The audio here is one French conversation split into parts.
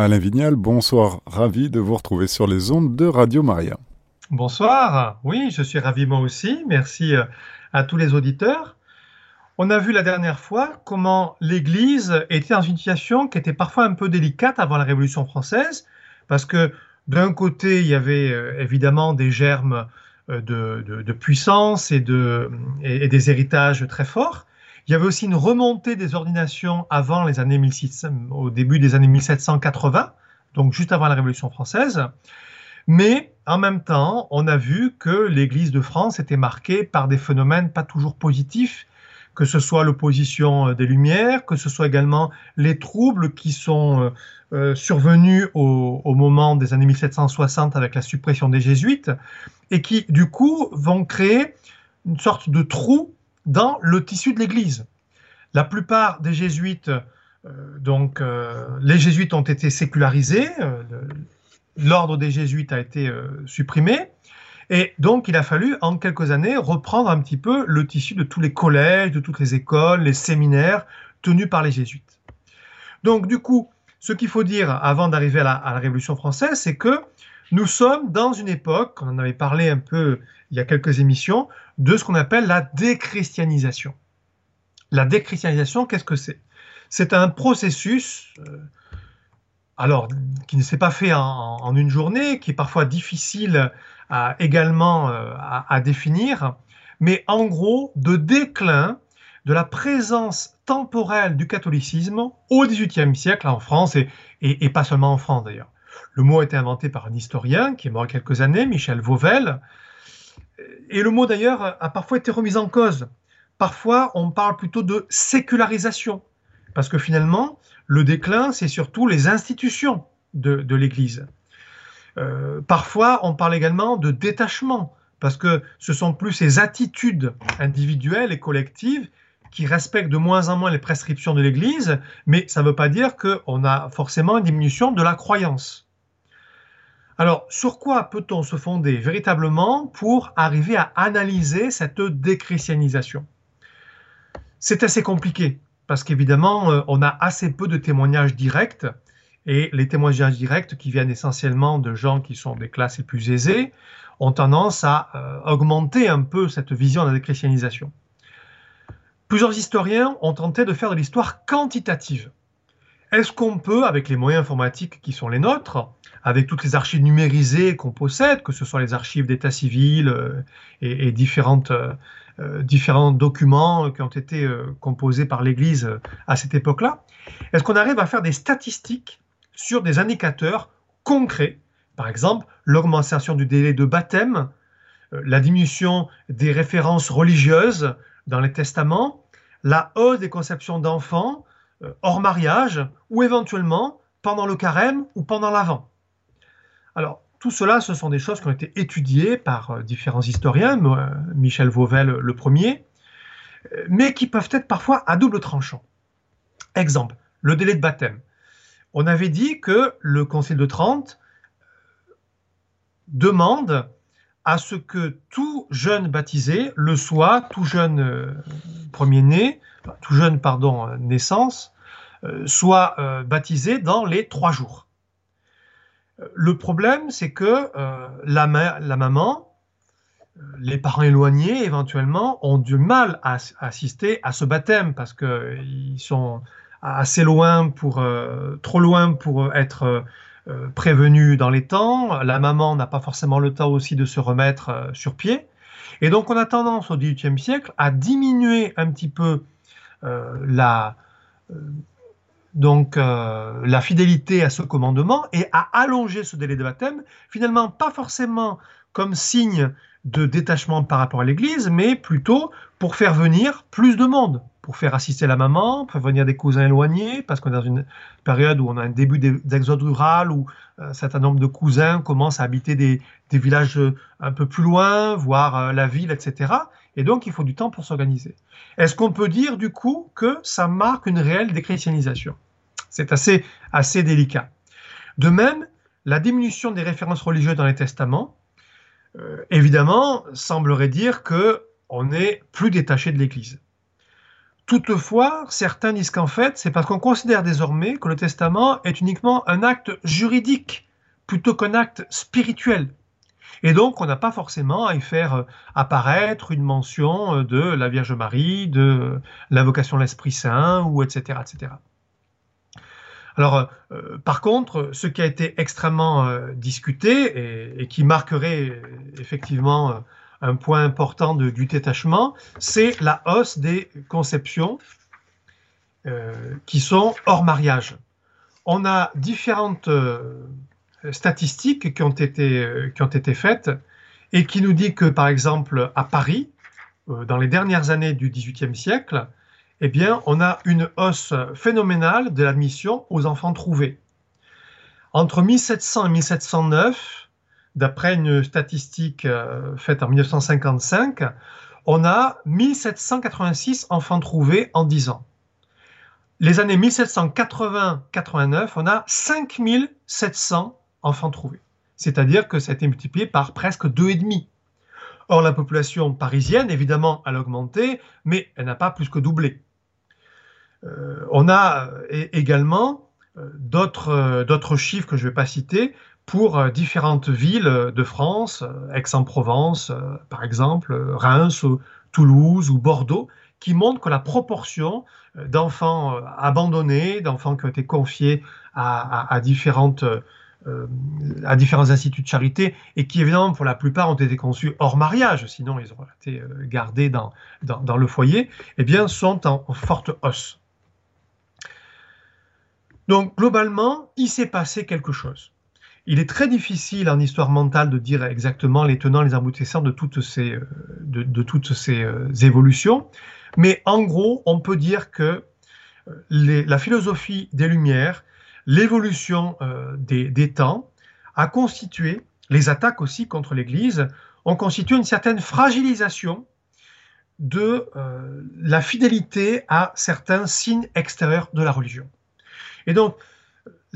Alain Vignal, bonsoir, ravi de vous retrouver sur les ondes de Radio Maria. Bonsoir, oui, je suis ravi moi aussi, merci euh, à tous les auditeurs. On a vu la dernière fois comment l'Église était dans une situation qui était parfois un peu délicate avant la Révolution française, parce que d'un côté, il y avait euh, évidemment des germes euh, de, puissance et, de, et, des héritages très forts. Il y avait aussi une remontée des ordinations avant les années 1600, au début des années 1780, donc juste avant la Révolution française. Mais en même temps, on a vu que l'Église de France était marquée par des phénomènes pas toujours positifs, que ce soit l'opposition des Lumières, que ce soit également les troubles qui sont euh, euh, survenus au, au, moment des années 1760 avec la suppression des jésuites, et qui du coup vont créer une sorte de trou dans le tissu de l'Église. La plupart des jésuites, euh, donc euh, les jésuites ont été sécularisés, euh, l'ordre des jésuites a été supprimé, et donc il a fallu en quelques années reprendre un petit peu le tissu de tous les collèges, de toutes les écoles, les séminaires tenus par les jésuites. Donc du coup, ce qu'il faut dire avant d'arriver à, à la, Révolution française, c'est que nous sommes dans une époque, on en avait parlé un peu il y a quelques émissions, de ce qu'on appelle la déchristianisation. La déchristianisation, qu'est-ce que c'est? C'est un processus, euh, alors qui ne s'est pas fait en, une journée, qui est parfois difficile également euh, à, définir, mais en gros de déclin de la présence temporelle du catholicisme au XVIIIe siècle en France et, et pas seulement en France d'ailleurs. Le mot a été inventé par un historien qui est mort il y a quelques années, Michel Vauvel, et le mot d'ailleurs a parfois été remis en cause. Parfois, on parle plutôt de sécularisation, parce que finalement, le déclin, c'est surtout les institutions de, l'Église. Euh, parfois, on parle également de détachement, parce que ce sont plus ces attitudes individuelles et collectives qui respectent de moins en moins les prescriptions de l'Église, mais ça ne veut pas dire qu'on a forcément une diminution de la croyance. Alors, sur quoi peut-on se fonder véritablement pour arriver à analyser cette déchristianisation? C'est assez compliqué, parce qu'évidemment, euh, on a assez peu de témoignages directs, et les témoignages directs qui viennent essentiellement de gens qui sont des classes les plus aisées ont tendance à euh, augmenter un peu cette vision de la déchristianisation. Plusieurs historiens ont tenté de faire de l'histoire quantitative. Est-ce qu'on peut, avec les moyens informatiques qui sont les nôtres, avec toutes les archives numérisées qu'on possède, que ce soit les archives d'état civil euh, et, différentes, euh, euh, différents documents qui ont été composés par l'Église à cette époque-là, est-ce qu'on arrive à faire des statistiques sur des indicateurs concrets, par exemple l'augmentation du délai de baptême, la diminution des références religieuses dans les testaments, la hausse des conceptions d'enfants hors mariage, ou éventuellement pendant le carême ou pendant l'avant. Alors, tout cela, ce sont des choses qui ont été étudiées par euh, différents historiens, euh, Michel Vauvel le premier, euh, mais qui peuvent être parfois à double tranchant. Exemple, le délai de baptême. On avait dit que le Concile de Trente demande à ce que tout jeune baptisé le soit, tout jeune premier-né, tout jeune, pardon, naissance, soit baptisé dans les trois jours. Le problème, c'est que euh, la, maman, euh, les parents éloignés éventuellement, ont du mal à, assister à ce baptême parce qu'ils sont assez loin pour, euh, trop loin pour être prévenus dans les temps. La maman n'a pas forcément le temps aussi de se remettre sur pied. Et donc on a tendance au XVIIIe siècle à diminuer un petit peu la donc euh, la fidélité à ce commandement et à allonger ce délai de baptême, finalement pas forcément comme signe de détachement par rapport à l'Église, mais plutôt pour faire venir plus de monde, pour faire assister la maman, pour faire venir des cousins éloignés, parce qu'on est dans une période où on a un début d'exode rural, où euh, un certain nombre de cousins commencent à habiter des, villages un peu plus loin, voire euh, la ville, etc. Et donc il faut du temps pour s'organiser. Est-ce qu'on peut dire du coup que ça marque une réelle déchristianisation? C'est assez, assez délicat. De même, la diminution des références religieuses dans les testaments, euh, évidemment, semblerait dire que on est plus détaché de l'Église. Toutefois, certains disent qu'en fait, c'est parce qu'on considère désormais que le testament est uniquement un acte juridique plutôt qu'un acte spirituel. Et donc, on n'a pas forcément à y faire apparaître une mention de la Vierge Marie, de l'invocation de l'Esprit Saint, ou etc. etc. Alors, euh, par contre, ce qui a été extrêmement euh, discuté et, qui marquerait effectivement euh, un point important du détachement, c'est la hausse des conceptions qui sont hors mariage. On a différentes statistiques qui ont, été, qui ont été faites et qui nous dit que, par exemple, à Paris, dans les dernières années du XVIIIe siècle, eh bien, on a une hausse phénoménale de l'admission aux enfants trouvés. Entre 1700 et 1709, d'après une statistique euh, faite en 1955, on a 1786 enfants trouvés en 10 ans. Les années 1780-89, on a 5700 enfants trouvés. C'est-à-dire que ça a été multiplié par presque 2,5. Or, la population parisienne, évidemment, a augmenté, mais elle n'a pas plus que doublé. Euh, on a euh, également d'autres chiffres que je ne vais pas citer pour différentes villes de France, Aix-en-Provence par exemple, Reims, Toulouse ou Bordeaux, qui montrent que la proportion d'enfants abandonnés, d'enfants qui ont été confiés à, différentes, à différents instituts de charité et qui évidemment pour la plupart ont été conçus hors mariage, sinon ils auraient été gardés dans, dans, le foyer, eh bien sont en forte hausse. Donc globalement, il s'est passé quelque chose. Il est très difficile en histoire mentale de dire exactement les tenants, les aboutissants de toutes ces, euh, de, toutes ces euh, évolutions, mais en gros, on peut dire que euh, la philosophie des Lumières, l'évolution des, des, temps, a constitué, les attaques aussi contre l'Église, ont constitué une certaine fragilisation de la fidélité à certains signes extérieurs de la religion. Et donc,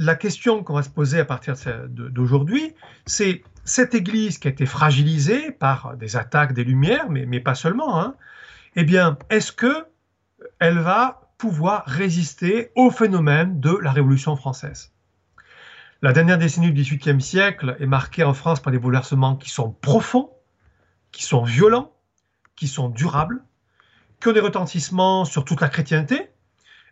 la question qu'on va se poser à partir d'aujourd'hui, c'est cette Église qui a été fragilisée par des attaques des Lumières, mais, pas seulement, hein, eh bien, est-ce que elle va pouvoir résister au phénomène de la Révolution française? La dernière décennie du XVIIIe siècle est marquée en France par des bouleversements qui sont profonds, qui sont violents, qui sont durables, qui ont des retentissements sur toute la chrétienté,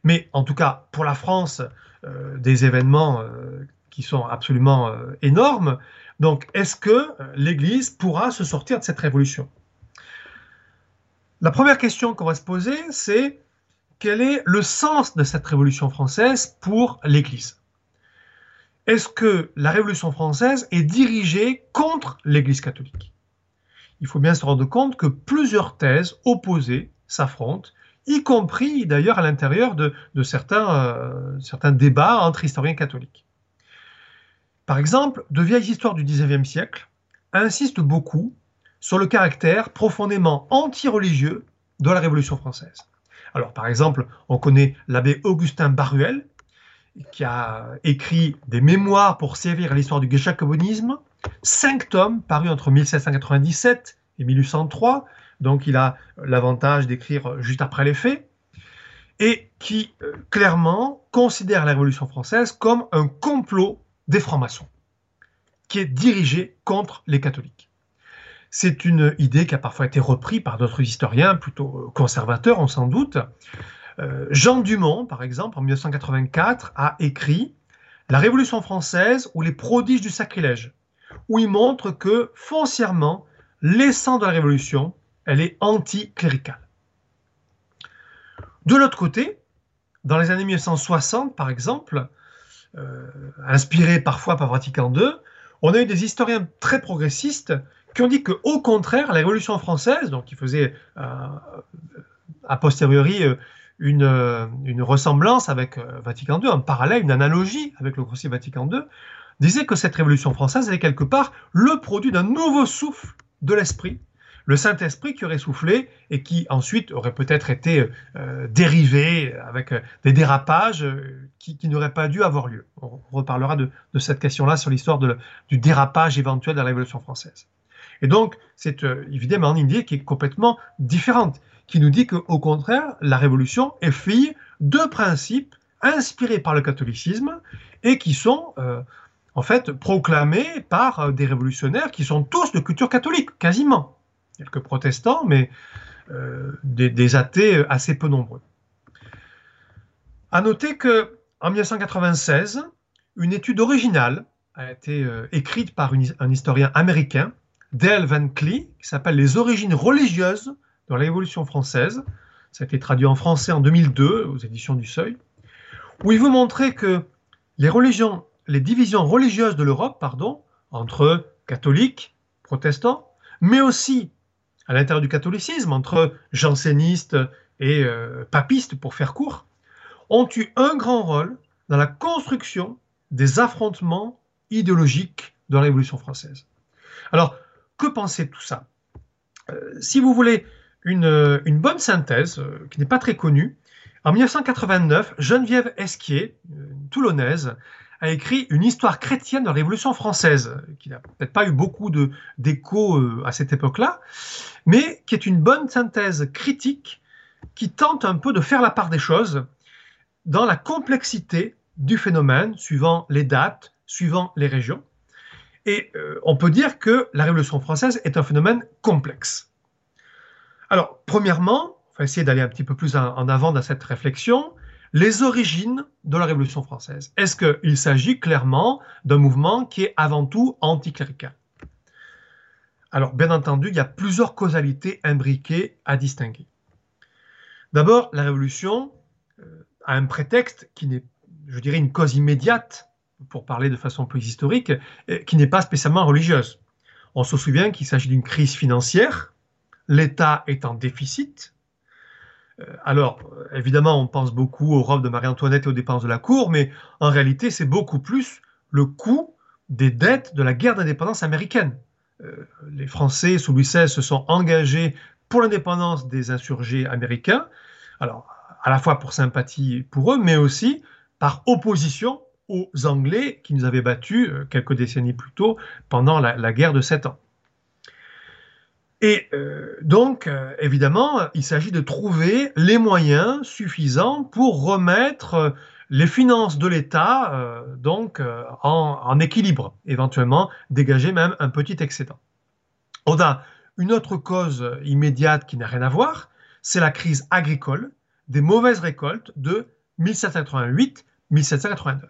mais en tout cas pour la France, euh, des événements euh, qui sont absolument euh, énormes. Donc, est-ce que l'Église pourra se sortir de cette révolution? La première question qu'on va se poser, c'est quel est le sens de cette révolution française pour l'Église? Est-ce que la révolution française est dirigée contre l'Église catholique? Il faut bien se rendre compte que plusieurs thèses opposées s'affrontent y compris d'ailleurs à l'intérieur de, certains, euh, certains débats entre historiens catholiques. Par exemple, de vieilles histoires du XIXe siècle insistent beaucoup sur le caractère profondément anti-religieux de la Révolution française. Alors, par exemple, on connaît l'abbé Augustin Baruel, qui a écrit des mémoires pour servir à l'histoire du jacobinisme, cinq tomes parus entre 1797 et 1803, donc il a l'avantage d'écrire juste après les faits, et qui euh, clairement considère la Révolution française comme un complot des francs-maçons, qui est dirigé contre les catholiques. C'est une idée qui a parfois été reprise par d'autres historiens, plutôt euh, conservateurs, on s'en doute. Euh, Jean Dumont, par exemple, en 1984, a écrit La Révolution française ou les prodiges du sacrilège, où il montre que foncièrement, l'essence de la Révolution, elle est anticléricale. De l'autre côté, dans les années 1960, par exemple, euh, inspiré parfois par Vatican II, on a eu des historiens très progressistes qui ont dit que, au contraire, la Révolution française, donc qui faisait euh, a posteriori euh, une, ressemblance avec Vatican II, un parallèle, une analogie avec le Concile Vatican II, disait que cette Révolution française était quelque part le produit d'un nouveau souffle de l'esprit le Saint-Esprit qui aurait soufflé et qui ensuite aurait peut-être été euh, dérivé avec euh, des dérapages euh, qui, n'auraient pas dû avoir lieu. On reparlera de, cette question-là sur l'histoire du dérapage éventuel de la Révolution française. Et donc, c'est évidemment une idée qui est complètement différente, qui nous dit qu'au contraire, la Révolution est fille de principes inspirés par le catholicisme et qui sont en fait proclamés par des révolutionnaires qui sont tous de culture catholique, quasiment. Quelques protestants, mais euh, des, athées assez peu nombreux. À noter que en 1996, une étude originale a été écrite par un historien américain, Dale Van Clee, qui s'appelle Les origines religieuses dans la Révolution française. Ça a été traduit en français en 2002 aux éditions du Seuil, où il veut montrer que les religions, les divisions religieuses de l'Europe, pardon, entre catholiques, protestants, mais aussi à l'intérieur du catholicisme, entre jansénistes et euh, papistes, pour faire court, ont eu un grand rôle dans la construction des affrontements idéologiques de la Révolution française. Alors, que penser de tout ça? Euh, Si vous voulez une, bonne synthèse, euh, qui n'est pas très connue, en 1989, Geneviève Esquier, toulonnaise, a écrit une histoire chrétienne de la Révolution française, qui n'a peut-être pas eu beaucoup d'écho euh, à cette époque-là, mais qui est une bonne synthèse critique qui tente un peu de faire la part des choses dans la complexité du phénomène, suivant les dates, suivant les régions. Et euh, on peut dire que la Révolution française est un phénomène complexe. Alors, premièrement, on va essayer d'aller un petit peu plus en avant dans cette réflexion, les origines de la Révolution française. Est-ce qu'il s'agit clairement d'un mouvement qui est avant tout anticlérical? Alors, bien entendu, il y a plusieurs causalités imbriquées à distinguer. D'abord, la Révolution euh, a un prétexte qui n'est, je dirais, une cause immédiate pour parler de façon plus historique, euh, qui n'est pas spécialement religieuse. On se souvient qu'il s'agit d'une crise financière, l'État est en déficit. Euh, alors, évidemment, on pense beaucoup au rôle de Marie-Antoinette et aux dépenses de la cour, mais en réalité, c'est beaucoup plus le coût des dettes de la guerre d'indépendance américaine. Euh, les Français, sous Louis XVI, se sont engagés pour l'indépendance des insurgés américains, alors à la fois pour sympathie pour eux, mais aussi par opposition aux Anglais qui nous avaient battus euh, quelques décennies plus tôt pendant la, guerre de Sept Ans. Et euh, donc, euh, évidemment, il s'agit de trouver les moyens suffisants pour remettre les finances de l'État donc en, équilibre, éventuellement dégager même un petit excédent. On a une autre cause immédiate qui n'a rien à voir, c'est la crise agricole des mauvaises récoltes de 1788-1789.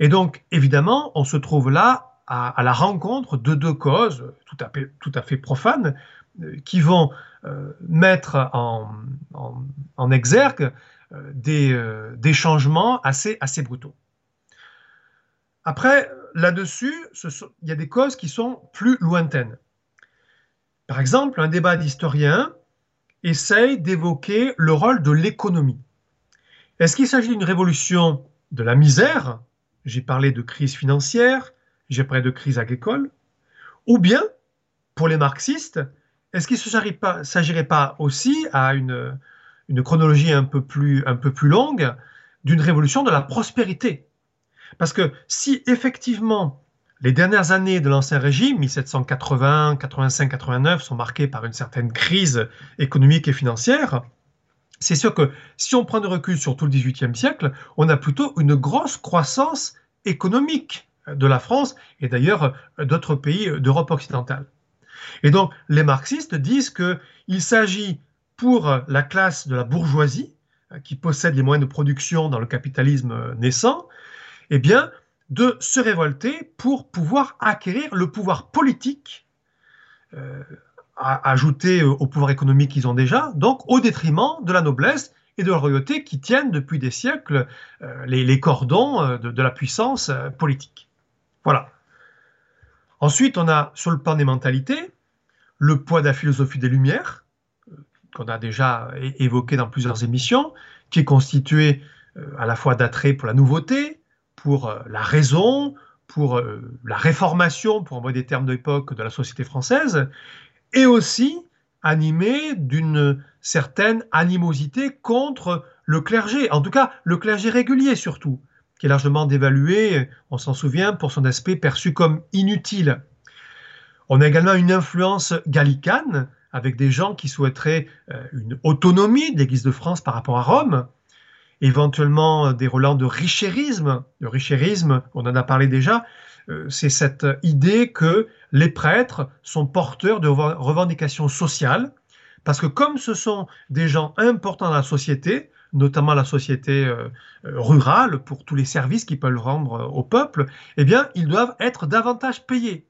Et donc, évidemment, on se trouve là à, la rencontre de deux causes tout à fait, profanes euh, qui vont euh, mettre en, exergue euh, des, changements assez, assez brutaux. Après, là-dessus, il y a des causes qui sont plus lointaines. Par exemple, un débat d'historiens essaye d'évoquer le rôle de l'économie. Est-ce qu'il s'agit d'une révolution de la misère? J'ai parlé de crise financière, j'ai parlé de crise agricole. Ou bien, pour les marxistes, est-ce qu'il ne s'agirait pas, aussi, à une, chronologie un peu plus, un peu plus longue, d'une révolution de la prospérité? Parce que si effectivement les dernières années de l'Ancien Régime, 1780, 85, 89, sont marquées par une certaine crise économique et financière, c'est sûr que si on prend de recul sur tout le XVIIIe siècle, on a plutôt une grosse croissance économique de la France et d'ailleurs d'autres pays d'Europe occidentale. Et donc les marxistes disent qu'il s'agit pour la classe de la bourgeoisie, qui possède les moyens de production dans le capitalisme naissant, eh bien, de se révolter pour pouvoir acquérir le pouvoir politique euh, ajouter au pouvoir économique qu'ils ont déjà, donc au détriment de la noblesse et de la royauté qui tiennent depuis des siècles euh, les, cordons euh, de, la puissance euh, politique. Ensuite, on a sur le plan des mentalités le poids de la philosophie des Lumières, qu'on a déjà évoqué dans plusieurs émissions, qui est constitué à la fois d'attrait pour la nouveauté, pour la raison, pour la réformation, pour envoyer des termes d'époque de la société française, et aussi animé d'une certaine animosité contre le clergé, en tout cas le clergé régulier surtout, qui est largement dévalué, on s'en souvient, pour son aspect perçu comme inutile. On a également une influence gallicane avec des gens qui souhaiteraient euh, une autonomie de l'Église de France par rapport à Rome, éventuellement des relents de richérisme. Le richérisme, on en a parlé déjà, euh, c'est cette idée que les prêtres sont porteurs de revendications sociales, parce que comme ce sont des gens importants dans la société, notamment la société euh, rurale, pour tous les services qu'ils peuvent rendre au peuple, eh bien, ils doivent être davantage payés.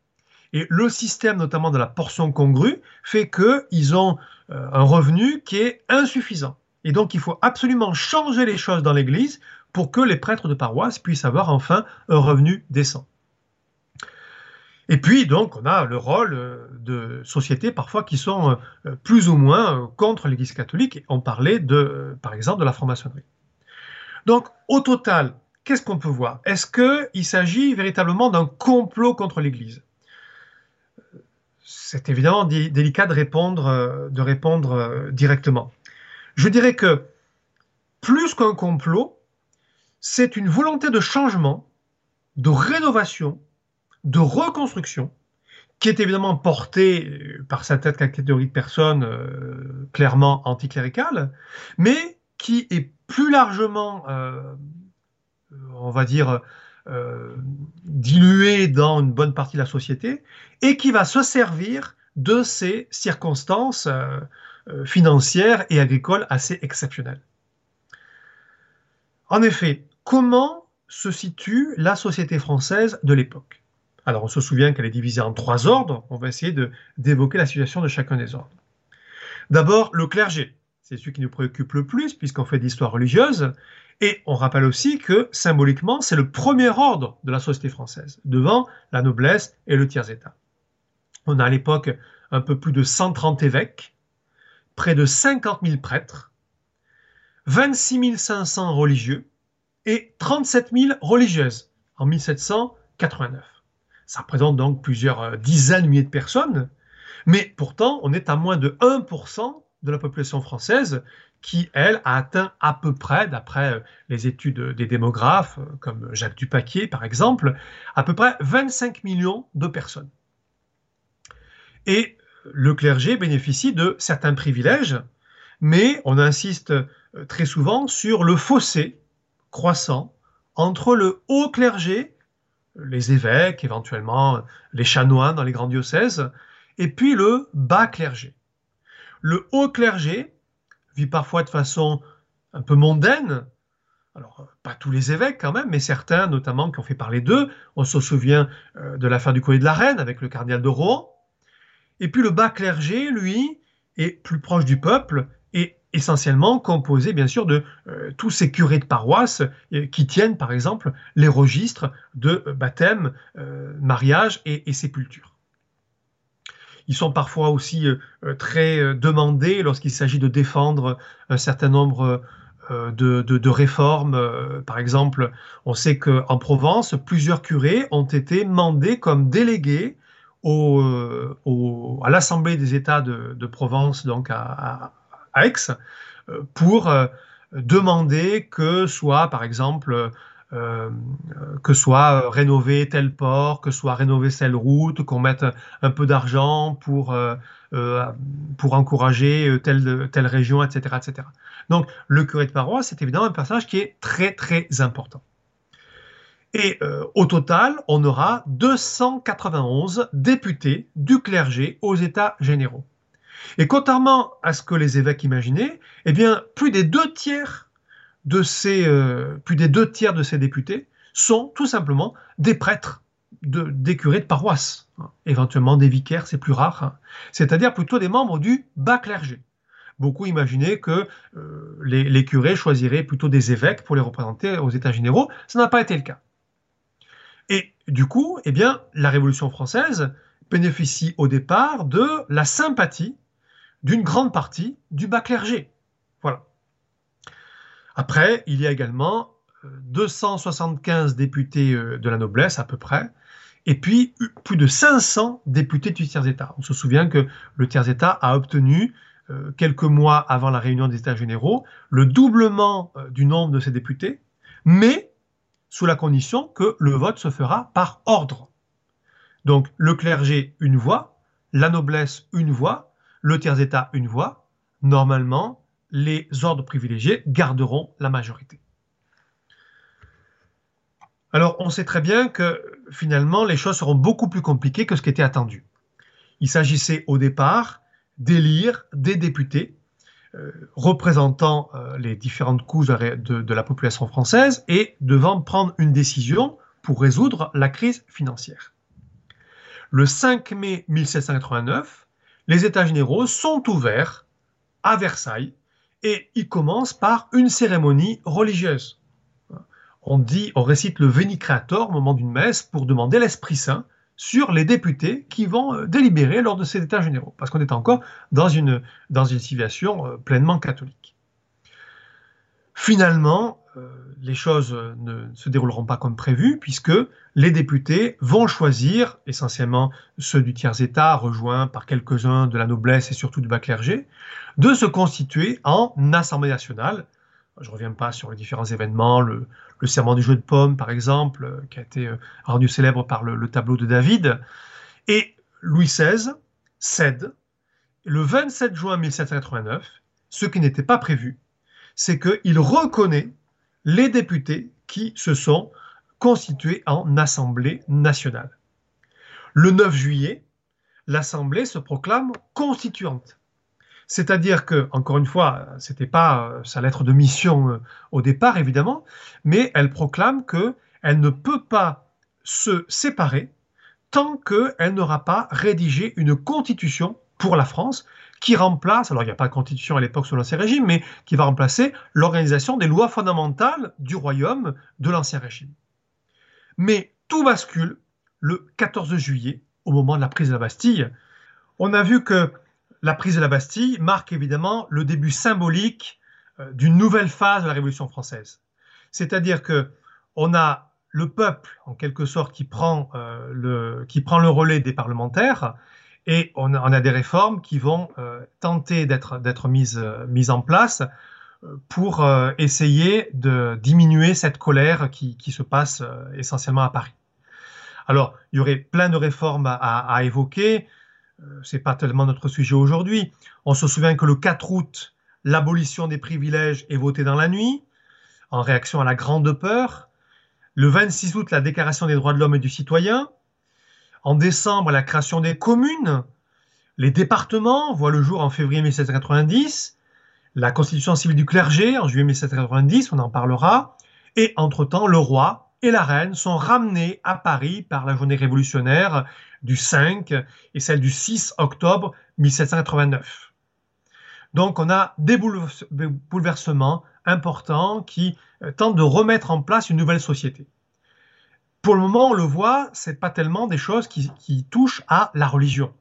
Et le système, notamment de la portion congrue, fait qu'ils ont euh, un revenu qui est insuffisant. Et donc, il faut absolument changer les choses dans l'Église pour que les prêtres de paroisse puissent avoir enfin un revenu décent. Et puis, donc, on a le rôle euh, de sociétés parfois qui sont euh, plus ou moins contre l'Église catholique. On parlait, de, par exemple, de la franc-maçonnerie. Donc, au total, qu'est-ce qu'on peut voir? Est-ce qu'il s'agit véritablement d'un complot contre l'Église? C'est évidemment délicat de répondre, euh, de répondre euh, directement. Je dirais que plus qu'un complot, c'est une volonté de changement, de rénovation, de reconstruction, qui est évidemment portée euh, par certaines catégories de personnes clairement anticléricales, mais qui est plus largement, on va dire, euh, dilué dans une bonne partie de la société et qui va se servir de ces circonstances euh, euh, financières et agricoles assez exceptionnelles. En effet, comment se situe la société française de l'époque? Alors on se souvient qu'elle est divisée en trois ordres, on va essayer d'évoquer la situation de chacun des ordres. D'abord, le clergé, c'est celui qui nous préoccupe le plus puisqu'on fait de l'histoire religieuse, et on rappelle aussi que symboliquement, c'est le premier ordre de la société française, devant la noblesse et le tiers-état. On a à l'époque un peu plus de 130 évêques, près de 50 000 prêtres, 26 500 religieux et 37 000 religieuses en 1789. Ça représente donc plusieurs euh, dizaines de milliers de personnes, mais pourtant on est à moins de 1% de la population française qui, elle, a atteint à peu près, d'après euh, les études des démographes, euh, comme Jacques Dupaquier par exemple, à peu près 25 millions de personnes. Et le clergé bénéficie de certains privilèges, mais on insiste très souvent sur le fossé croissant entre le haut clergé, les évêques, éventuellement les chanoines dans les grands diocèses, et puis le bas clergé. Le haut clergé vit parfois de façon un peu mondaine. Alors, pas tous les évêques quand même, mais certains notamment qui ont fait parler d'eux. On se souvient euh, de l'affaire du collier de la reine avec le cardinal de Rouen. Et puis le bas clergé, lui, est plus proche du peuple essentiellement composé bien sûr de euh, tous ces curés de paroisse euh, qui tiennent par exemple les registres de baptême, mariage et sépulture. Ils sont parfois aussi euh, euh, très euh, demandés lorsqu'il s'agit de défendre un certain nombre de, réformes. Par exemple, on sait qu'en Provence, plusieurs curés ont été mandés comme délégués à l'Assemblée des États de, Provence, donc à Aix, pour demander que soit, par exemple, euh, que soit euh, rénover tel port, que soit rénover telle route, qu'on mette un peu d'argent pour, euh, pour encourager telle, telle région, etc., etc. Donc le curé de paroisse, c'est évidemment un personnage qui est très très important. Et au total, on aura 291 députés du clergé aux États généraux. Et contrairement à ce que les évêques imaginaient, eh bien, plus des deux tiers de ces, euh, députés sont tout simplement des prêtres, de, des curés de paroisse, hein. éventuellement des vicaires, c'est plus rare, hein. c'est-à-dire plutôt des membres du bas clergé. Beaucoup imaginaient que euh, les, curés choisiraient plutôt des évêques pour les représenter aux États généraux. Ça n'a pas été le cas. Et du coup, eh bien, la Révolution française bénéficie au départ de la sympathie d'une grande partie du bas clergé. Voilà. Après, il y a également 275 euh, députés euh, de la noblesse à peu près, et puis plus de 500 députés du tiers-État. On se souvient que le tiers-État a obtenu, euh, quelques mois avant la réunion des États généraux, le doublement du nombre de ces députés, mais sous la condition que le vote se fera par ordre. Donc le clergé, une voix, la noblesse, une voix, le tiers-État une voix, normalement, les ordres privilégiés garderont la majorité. Alors, on sait très bien que finalement, les choses seront beaucoup plus compliquées que ce qui était attendu. Il s'agissait au départ d'élire des députés euh, représentant euh, les différentes couches de, la population française et devant prendre une décision pour résoudre la crise financière. Le 5 mai 1789, les États généraux sont ouverts à Versailles et ils commencent par une cérémonie religieuse. On dit, on récite le Veni Creator au moment d'une messe pour demander l'Esprit Saint sur les députés qui vont euh, délibérer lors de ces États généraux, parce qu'on est encore dans une, dans une situation euh, pleinement catholique. Finalement, euh, les choses ne se dérouleront pas comme prévu, puisque les députés vont choisir, essentiellement ceux du tiers-État, rejoints par quelques-uns de la noblesse et surtout du bas clergé, de se constituer en Assemblée nationale, je ne reviens pas sur les différents événements, le, serment du jeu de pommes, par exemple, euh, qui a été euh, rendu célèbre par le, tableau de David. Et Louis XVI cède. Le 27 juin 1789, ce qui n'était pas prévu, c'est qu'il reconnaît les députés qui se sont constitués en Assemblée nationale. Le 9 juillet, l'Assemblée se proclame constituante. C'est-à-dire que, encore une fois, c'était pas euh, sa lettre de mission euh, au départ, évidemment, mais elle proclame qu'elle ne peut pas se séparer tant qu'elle n'aura pas rédigé une constitution pour la France qui remplace, alors il n'y a pas de constitution à l'époque selon l'Ancien Régime, mais qui va remplacer l'organisation des lois fondamentales du royaume de l'Ancien Régime. Mais tout bascule le 14 juillet, au moment de la prise de la Bastille. On a vu que la prise de la Bastille marque évidemment le début symbolique euh, d'une nouvelle phase de la Révolution française. C'est-à-dire que on a le peuple, en quelque sorte, qui prend, euh, le, qui prend le relais des parlementaires, et on a, des réformes qui vont euh, tenter d'être mises, mises en place pour essayer de diminuer cette colère qui, se passe essentiellement à Paris. Alors, il y aurait plein de réformes à évoquer. Euh, c'est pas tellement notre sujet aujourd'hui. On se souvient que le 4 août, l'abolition des privilèges est votée dans la nuit, en réaction à la grande peur. Le 26 août, la déclaration des droits de l'homme et du citoyen. En décembre, la création des communes. Les départements voient le jour en février 1790. La constitution civile du clergé en juillet 1790, on en parlera. Et entre-temps, le roi et la reine sont ramenés à Paris par la journée révolutionnaire du 5 et celle du 6 octobre 1789. Donc on a des bouleversements importants qui euh, tentent de remettre en place une nouvelle société. Le moment, on le voit, ce n'est pas tellement des choses qui, touchent à la religion.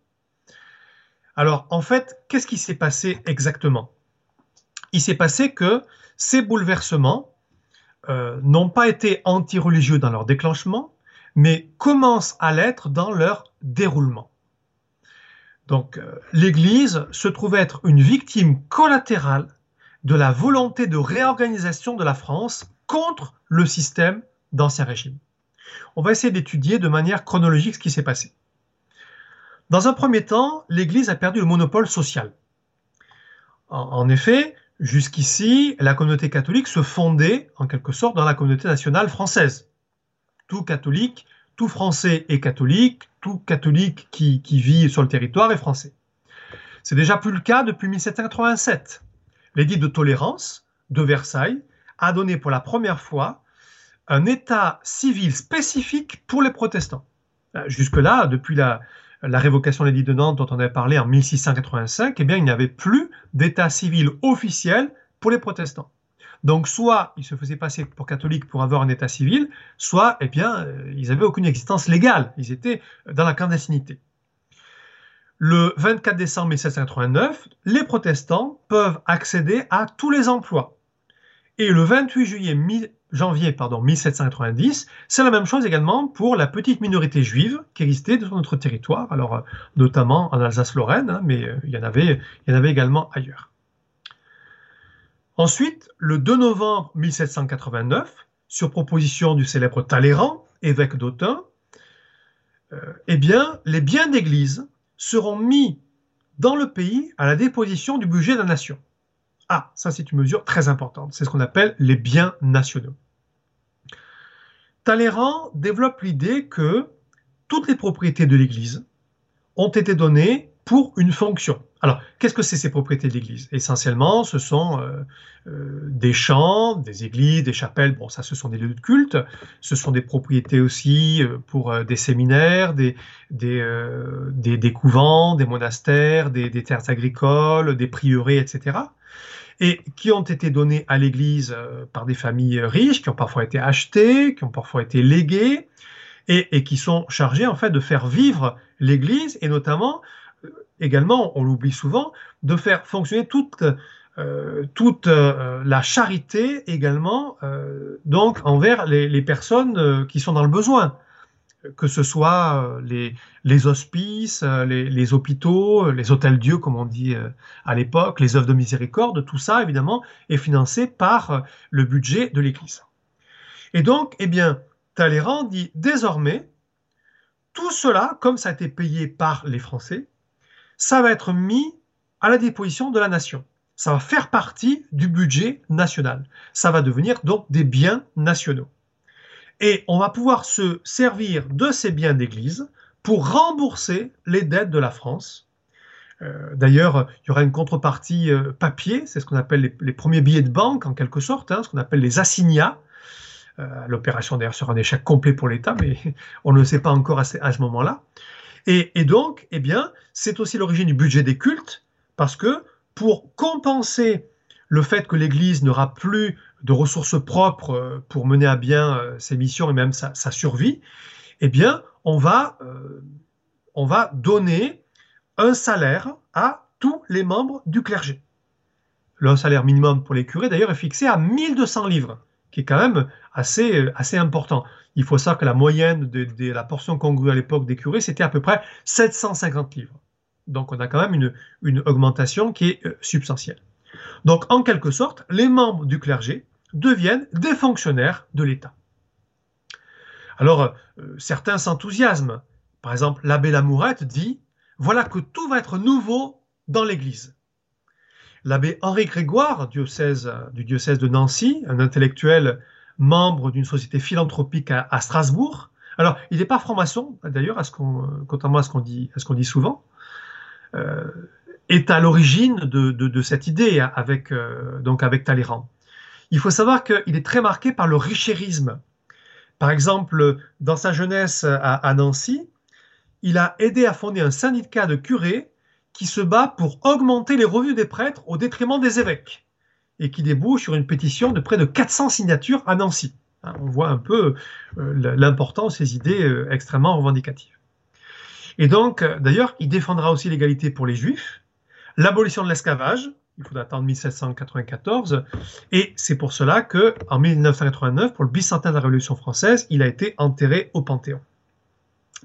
Alors en fait, qu'est-ce qui s'est passé exactement? Il s'est passé que ces bouleversements euh, n'ont pas été anti-religieux dans leur déclenchement, mais commencent à l'être dans leur déroulement. Donc euh, l'Église se trouve être une victime collatérale de la volonté de réorganisation de la France contre le système d'Ancien Régime. On va essayer d'étudier de manière chronologique ce qui s'est passé. Dans un premier temps, l'Église a perdu le monopole social. En, effet, jusqu'ici, la communauté catholique se fondait en quelque sorte dans la communauté nationale française tout catholique, tout français est catholique, tout catholique qui, vit sur le territoire est français. C'est déjà plus le cas depuis 1787. L'édit de tolérance de Versailles a donné pour la première fois un état civil spécifique pour les protestants. Euh, jusque-là, depuis la, révocation de l'édit de Nantes dont on avait parlé en 1685, eh bien, il n'y avait plus d'état civil officiel pour les protestants. Donc soit ils se faisaient passer pour catholiques pour avoir un état civil, soit eh bien euh, ils n'avaient aucune existence légale, ils étaient dans la clandestinité. Le 24 décembre 1789, les protestants peuvent accéder à tous les emplois. Et le 28 juillet, janvier pardon, 1790, c'est la même chose également pour la petite minorité juive qui existait sur notre territoire, alors euh, notamment en Alsace-Lorraine, hein, mais euh, il y en avait, également ailleurs. Ensuite, le 2 novembre 1789, sur proposition du célèbre Talleyrand, évêque d'Autun, euh, eh bien, les biens d'église seront mis dans le pays à la déposition du budget de la nation. Ah, ça c'est une mesure très importante. C'est ce qu'on appelle les biens nationaux. Talleyrand développe l'idée que toutes les propriétés de l'Église ont été données pour une fonction. Alors, qu'est-ce que c'est ces propriétés de l'Église? Essentiellement, ce sont euh, euh, des champs, des églises, des chapelles. Bon, ça, ce sont des lieux de culte. Ce sont des propriétés aussi euh, pour des séminaires, des, des, couvents, des monastères, des, terres agricoles, des prieurés, etc. Et qui ont été données à l'Église par des familles riches, qui ont parfois été achetées, qui ont parfois été léguées, et, qui sont chargées en fait de faire vivre l'Église et notamment également, on l'oublie souvent, de faire fonctionner toute, euh, toute euh, la charité également, euh, donc envers les, personnes qui sont dans le besoin, que ce soit les, les hospices, les, les, hôpitaux, les hôtels Dieu, comme on dit à l'époque, les œuvres de miséricorde, tout ça évidemment est financé par le budget de l'Église. Et donc, eh bien, Talleyrand dit désormais, tout cela, comme ça a été payé par les Français, ça va être mis à la disposition de la nation. Ça va faire partie du budget national. Ça va devenir donc des biens nationaux. Et on va pouvoir se servir de ces biens d'église pour rembourser les dettes de la France. Euh, d'ailleurs, il y aura une contrepartie euh, papier, c'est ce qu'on appelle les, premiers billets de banque en quelque sorte, hein, ce qu'on appelle les assignats. Euh, l'opération d'ailleurs sera un échec complet pour l'État, mais on ne le sait pas encore à ce moment-là. Et, donc, eh bien, c'est aussi l'origine du budget des cultes, parce que pour compenser le fait que l'Église n'aura plus de ressources propres euh, pour mener à bien euh, ses missions et même sa, survie, eh bien, on va, euh, on va donner un salaire à tous les membres du clergé. Le salaire minimum pour les curés, d'ailleurs, est fixé à 1200 livres, qui est quand même assez, assez important. Il faut savoir que la moyenne de, la portion congrue à l'époque des curés, c'était à peu près 750 livres. Donc on a quand même une, augmentation qui est substantielle. Donc en quelque sorte, les membres du clergé deviennent des fonctionnaires de l'État. Alors euh, certains s'enthousiasment. Par exemple, l'abbé Lamourette dit Voilà que tout va être nouveau dans l'Église. L'abbé Henri Grégoire, diocèse, du diocèse de Nancy, un intellectuel membre d'une société philanthropique à, Strasbourg. Alors, il n'est pas franc-maçon, d'ailleurs, contrairement à ce qu'on dit, souvent, euh, est à l'origine de, cette idée euh, donc avec Talleyrand. Il faut savoir qu'il est très marqué par le richérisme. Par exemple, dans sa jeunesse à, Nancy, il a aidé à fonder un syndicat de curés qui se bat pour augmenter les revenus des prêtres au détriment des évêques et qui débouche sur une pétition de près de 400 signatures à Nancy. Hein, on voit un peu euh, l'importance de ces idées euh, extrêmement revendicatives. Et donc, d'ailleurs, il défendra aussi l'égalité pour les juifs, l'abolition de l'esclavage, il faut attendre 1794, et c'est pour cela que, en 1989, pour le bicentenaire de la Révolution française, il a été enterré au Panthéon.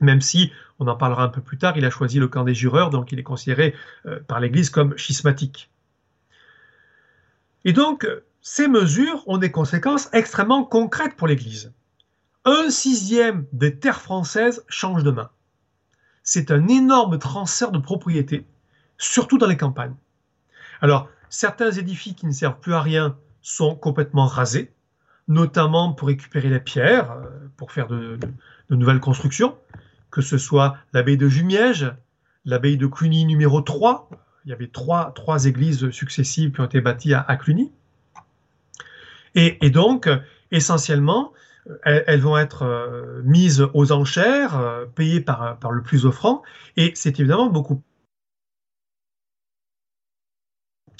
Même si, on en parlera un peu plus tard, il a choisi le camp des jureurs, donc il est considéré par l'Église comme schismatique. Et donc, ces mesures ont des conséquences extrêmement concrètes pour l'Église. Un sixième des terres françaises change de main. C'est un énorme transfert de propriété, surtout dans les campagnes. Alors, certains édifices qui ne servent plus à rien sont complètement rasés, notamment pour récupérer les pierres, euh, pour faire de, nouvelles constructions, que ce soit l'abbaye de Jumièges, l'abbaye de Cluny numéro 3, il y avait trois, églises successives qui ont été bâties à, Cluny. Et, donc, essentiellement, elles, vont être euh, mises aux enchères, euh, payées par, par le plus offrant, et c'est évidemment beaucoup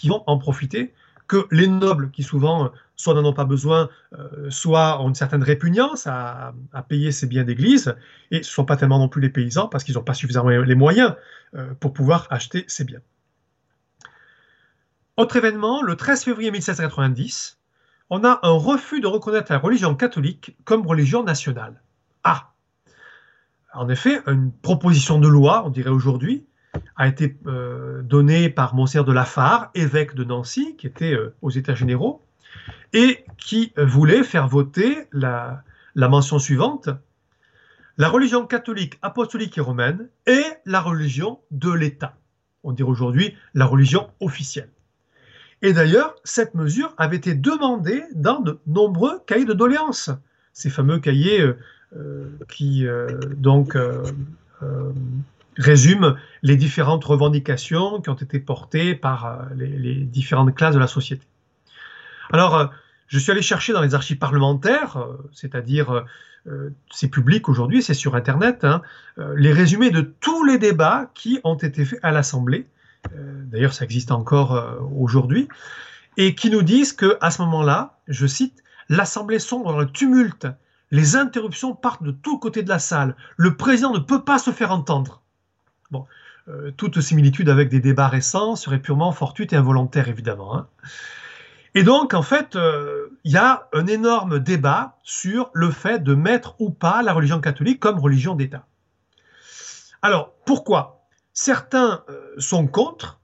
qui vont en profiter que les nobles qui souvent soit n'en ont pas besoin, euh, soit ont une certaine répugnance à, payer ces biens d'église, et ce ne sont pas tellement non plus les paysans parce qu'ils n'ont pas suffisamment les moyens pour pouvoir acheter ces biens. Autre événement, le 13 février 1790, on a un refus de reconnaître la religion catholique comme religion nationale. Ah En effet, une proposition de loi, on dirait aujourd'hui, a été euh, donnée par Monseigneur de Lafare, évêque de Nancy, qui était euh, aux États généraux, et qui voulait faire voter la, mention suivante la religion catholique, apostolique et romaine est la religion de l'État. on dirait aujourd'hui la religion officielle. Et d'ailleurs, cette mesure avait été demandée dans de nombreux cahiers de doléances, ces fameux cahiers euh, qui donc résument les différentes revendications qui ont été portées par les, différentes classes de la société. Alors, je suis allé chercher dans les archives parlementaires, c'est-à-dire c'est public aujourd'hui, c'est sur Internet, hein, les résumés de tous les débats qui ont été faits à l'Assemblée euh, d'ailleurs ça existe encore euh, aujourd'hui, et qui nous disent que à ce moment-là, je cite, l'Assemblée sombre dans le tumulte, les interruptions partent de tous côtés de la salle, le président ne peut pas se faire entendre. Bon, euh, toute similitude avec des débats récents serait purement fortuite et involontaire, évidemment. Hein. Et donc, en fait, il y a un énorme débat sur le fait de mettre ou pas la religion catholique comme religion d'État. Alors, pourquoi? Certains euh, sont contre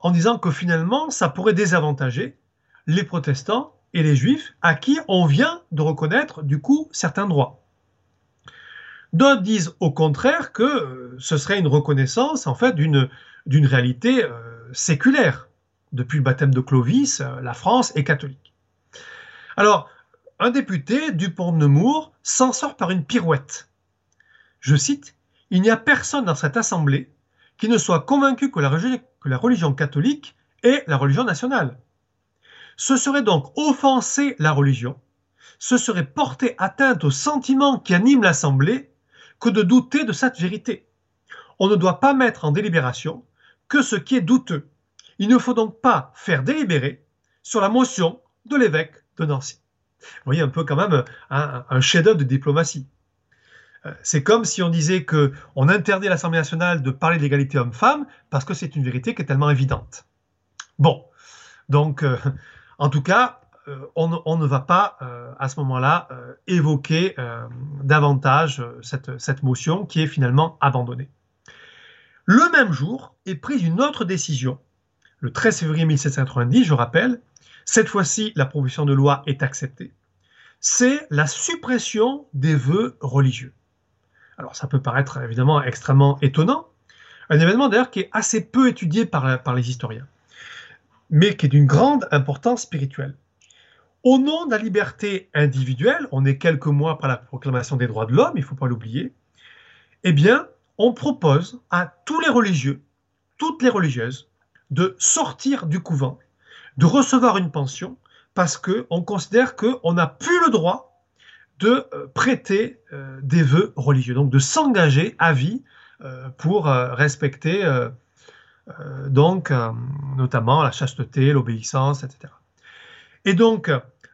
en disant que finalement, ça pourrait désavantager les protestants et les juifs à qui on vient de reconnaître du coup certains droits. D'autres disent au contraire que euh, ce serait une reconnaissance en fait d'une réalité euh, séculaire. Depuis le baptême de Clovis, la France est catholique. Alors, un député, Dupont de Nemours, s'en sort par une pirouette. Je cite Il n'y a personne dans cette assemblée qui ne soit convaincu que la, religion, catholique est la religion nationale. Ce serait donc offenser la religion, ce serait porter atteinte aux sentiments qui animent l'Assemblée que de douter de cette vérité. On ne doit pas mettre en délibération que ce qui est douteux. Il ne faut donc pas faire délibérer sur la motion de l'évêque de Nancy. Vous voyez un peu quand même un chef-d'œuvre de diplomatie. Euh, c'est comme si on disait que on interdit à l'Assemblée nationale de parler d'égalité homme-femme parce que c'est une vérité qui est tellement évidente. Bon, donc euh, en tout cas, euh, on, ne va pas à ce moment-là évoquer davantage cette, motion qui est finalement abandonnée. Le même jour est prise une autre décision, le 13 février 1790, je rappelle. Cette fois-ci, la proposition de loi est acceptée. C'est la suppression des vœux religieux. Alors ça peut paraître évidemment extrêmement étonnant, un événement d'ailleurs qui est assez peu étudié par les historiens, mais qui est d'une grande importance spirituelle. Au nom de la liberté individuelle, on est quelques mois après la proclamation des droits de l'homme, il ne faut pas l'oublier, eh bien, on propose à tous les religieux, toutes les religieuses, de sortir du couvent, de recevoir une pension, parce qu'on considère qu'on n'a plus le droit de euh, prêter euh, des vœux religieux, donc de s'engager à vie euh, pour respecter donc notamment la chasteté, l'obéissance, etc. Et donc,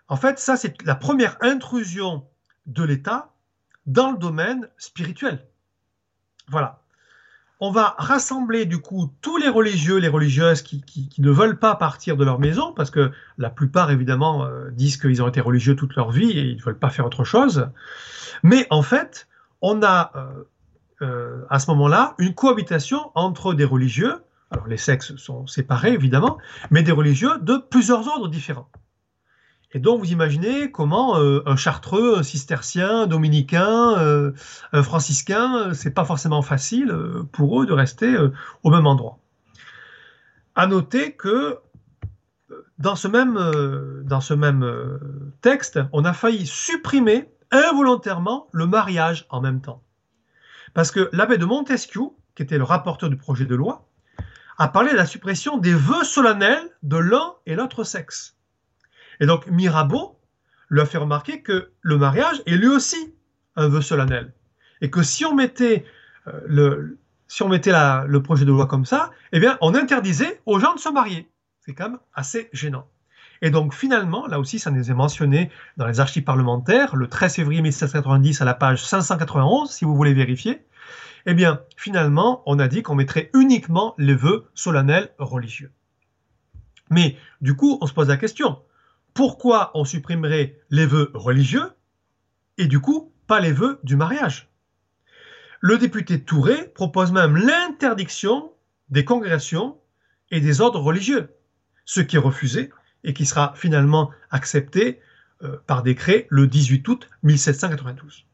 en fait, ça c'est la première intrusion de l'État dans le domaine spirituel. Voilà on va rassembler du coup tous les religieux, les religieuses qui, ne veulent pas partir de leur maison, parce que la plupart évidemment euh, disent qu'ils ont été religieux toute leur vie et ils ne veulent pas faire autre chose. Mais en fait, on a euh, euh, à ce moment-là une cohabitation entre des religieux, alors les sexes sont séparés évidemment, mais des religieux de plusieurs ordres différents. Et donc, vous imaginez comment euh, un chartreux, un cistercien, un dominicain, euh, un franciscain, euh, c'est pas forcément facile pour eux de rester au même endroit. À noter que dans ce même, dans ce même texte, on a failli supprimer involontairement le mariage en même temps. Parce que l'abbé de Montesquieu, qui était le rapporteur du projet de loi, a parlé de la suppression des vœux solennels de l'un et l'autre sexe. Et donc Mirabeau lui a fait remarquer que le mariage est lui aussi un vœu solennel. Et que si on mettait, euh, le, si on mettait le projet de loi comme ça, eh bien, on interdisait aux gens de se marier. C'est quand même assez gênant. Et donc finalement, là aussi, ça nous est mentionné dans les archives parlementaires, le 13 février 1790 à la page 591, si vous voulez vérifier, eh bien finalement, on a dit qu'on mettrait uniquement les vœux solennels religieux. Mais du coup, on se pose la question, pourquoi on supprimerait les vœux religieux et du coup pas les vœux du mariage Le député Touré propose même l'interdiction des congrégations et des ordres religieux, ce qui est refusé et qui sera finalement accepté euh, par décret le 18 août 1792.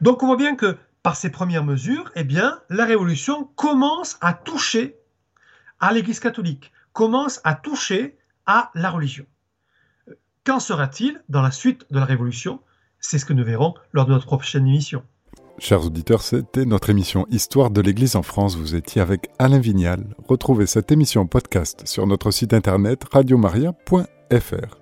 Donc on voit bien que par ces premières mesures, eh bien, la Révolution commence à toucher à l'Église catholique, commence à toucher à la religion. Qu'en sera-t-il dans la suite de la Révolution? C'est ce que nous verrons lors de notre prochaine émission. Chers auditeurs, c'était notre émission Histoire de l'Église en France. Vous étiez avec Alain Vignal. Retrouvez cette émission podcast sur notre site internet radiomaria.fr.